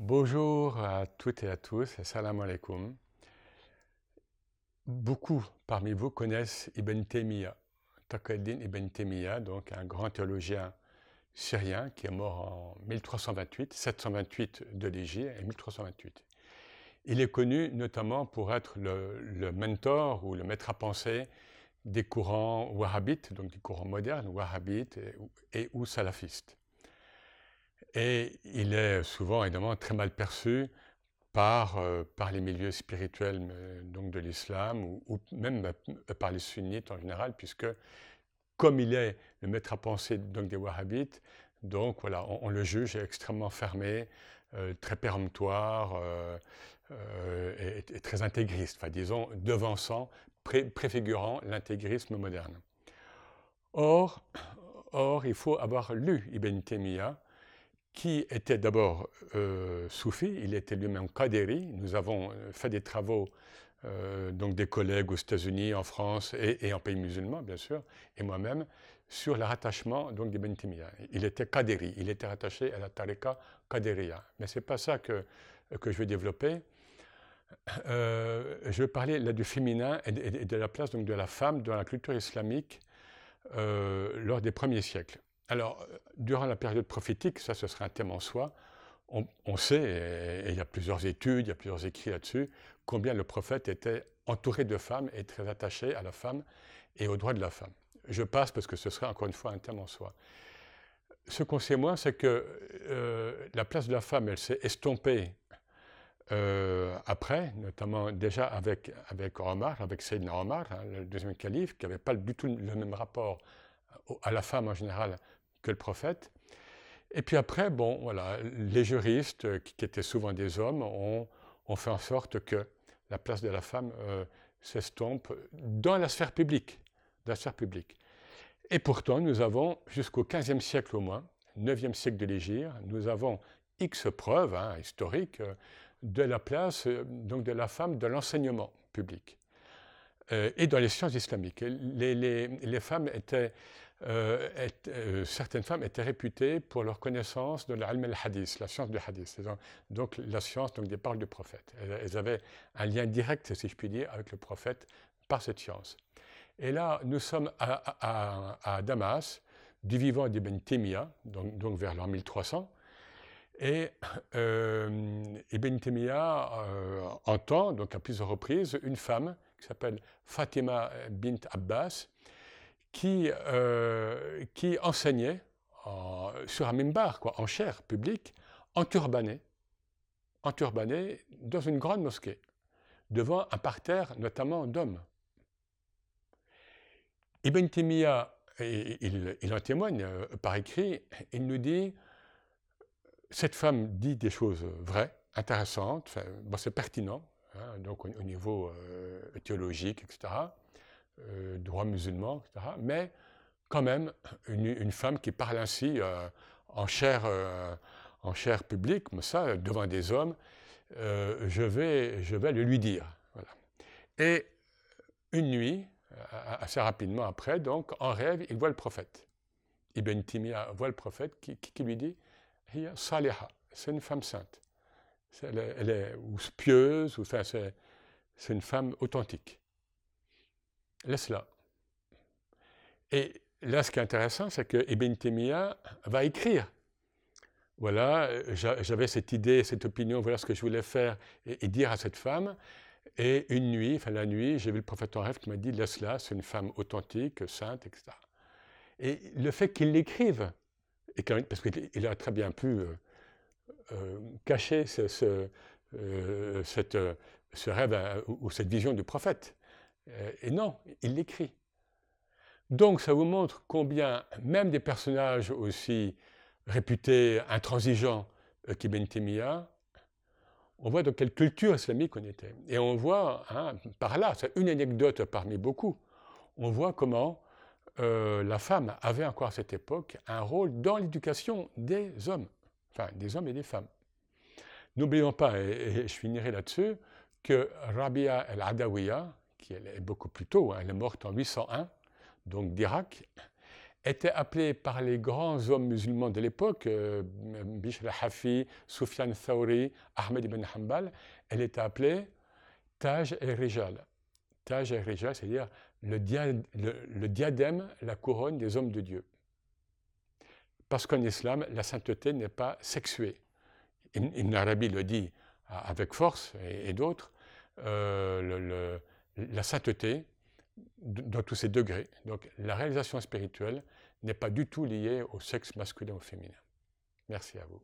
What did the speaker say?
Bonjour à toutes et à tous, assalamu alaikum. Beaucoup parmi vous connaissent Ibn Taymiyyah, Taqaddin Ibn Taymiyyah, donc un grand théologien syrien qui est mort en 1328, 728 de l'Égypte et 1328. Il est connu notamment pour être le, mentor ou le maître à penser des courants wahhabites, donc des courants modernes, wahhabites et ou salafistes. Et il est souvent évidemment très mal perçu par, euh, les milieux spirituels donc de l'islam ou, même euh, par les sunnites en général, puisque comme il est le maître à penser donc des wahhabites, donc voilà, on, le juge extrêmement fermé, euh, très péremptoire et, très intégriste, enfin disons devançant, préfigurant l'intégrisme moderne. Or, or, il faut avoir lu Ibn Taymiyyah qui était d'abord euh, soufi, il était lui-même qadiri. Nous avons euh, fait des travaux, euh, donc des collègues aux États-Unis, en France et, en pays musulmans, bien sûr, et moi-même, sur le rattachement donc d'Ibn Taymiyyah. Il était qadiri, il était rattaché à la tariqa qadiriya. Mais ce n'est pas ça que, que je vais développer. je vais parler là du féminin et de, la place donc, de la femme dans la culture islamique lors des premiers siècles. Alors, durant la période prophétique, ça ce serait un thème en soi, on, sait, et, il y a plusieurs études, il y a plusieurs écrits là-dessus, combien le prophète était entouré de femmes et très attaché à la femme et aux droits de la femme. Je passe parce que ce serait encore une fois un thème en soi. Ce qu'on sait moins, c'est que euh, la place de la femme, elle s'est estompée euh, après, notamment déjà avec, avec Omar, avec Sayyidina Omar, hein, le deuxième calife, qui n'avait pas du tout le même rapport à la femme en général que le prophète. Et puis après, bon, voilà, les juristes, euh, qui, étaient souvent des hommes, ont, fait en sorte que la place de la femme euh, s'estompe dans la sphère publique. La sphère publique. Et pourtant, nous avons, jusqu'au XVe siècle au moins, 9e siècle de l'Égypte, nous avons X preuves hein, historiques euh, de la place donc de la femme dans l'enseignement public. et dans les sciences islamiques. Les, les, les femmes étaient euh, euh, certaines femmes étaient réputées pour leur connaissance de l'alm al-hadith, la science du hadith, donc la science donc, des paroles du prophète. Elles, avaient un lien direct, si je puis dire, avec le prophète par cette science. Et là, nous sommes à, Damas, du vivant d'Ibn Taymiyyah, donc, vers l'an 1300, et euh, Ibn Taymiyyah entend, donc à plusieurs reprises, une femme qui s'appelle Fatima bint Abbas, qui, euh, qui enseignait sur un mimbar, quoi, en chair publique, en turbané, en turbané, dans une grande mosquée, devant un parterre notamment d'hommes. Ibn Taymiyyah, il, il, en témoigne euh, par écrit, il nous dit cette femme dit des choses vraies, intéressantes, bon, c'est pertinent, hein, donc au, niveau euh, théologique, etc. Euh, droit musulman, etc. Mais quand même, une, femme qui parle ainsi euh, en, chair, euh, en publique, comme ça, devant des hommes, je, vais, je vais le lui dire. Voilà. Et une nuit, assez rapidement après, donc, en rêve, il voit le prophète. Ibn Timiya voit le prophète qui, lui dit c'est une femme sainte. Elle est, ou pieuse, enfin, c'est une femme authentique laisse-la. Et là, ce qui est intéressant, c'est que Ibn Taymiyyah va écrire. Voilà, j'avais cette idée, cette opinion, voilà ce que je voulais faire et, dire à cette femme. Et une nuit, enfin la nuit, j'ai vu le prophète en rêve qui m'a dit laisse-la, c'est une femme authentique, sainte, etc. Et le fait qu'il l'écrive, parce qu'il a très bien pu euh, euh, cacher euh, cette, ce rêve ou cette vision du prophète. Euh, et non, il l'écrit. Donc ça vous montre combien même des personnages aussi réputés intransigeants euh, qu'Ibn on voit dans quelle culture islamique on était. Et on voit, hein, par là, c'est une anecdote parmi beaucoup, on voit comment euh, la femme avait encore à cette époque un rôle dans l'éducation des hommes, enfin des hommes et des femmes. N'oublions pas, et, je finirai là-dessus, que Rabia el-Adawiya, qui est beaucoup plus tôt, hein, elle est morte en 801, donc d'Irak, était appelée par les grands hommes musulmans de l'époque, euh, Bishr al-Hafi, Sufyan Thawri, Ahmed ibn Hanbal, elle était appelée Taj et Rijal. Taj et Rijal, c'est-à-dire le, diadème, la couronne des hommes de Dieu. Parce qu'en islam, la sainteté n'est pas sexuée. Ibn Arabi le dit avec force, et, d'autres, euh, la sainteté, dans tous ces degrés. Donc la réalisation spirituelle n'est pas du tout liée au sexe masculin ou féminin. Merci à vous.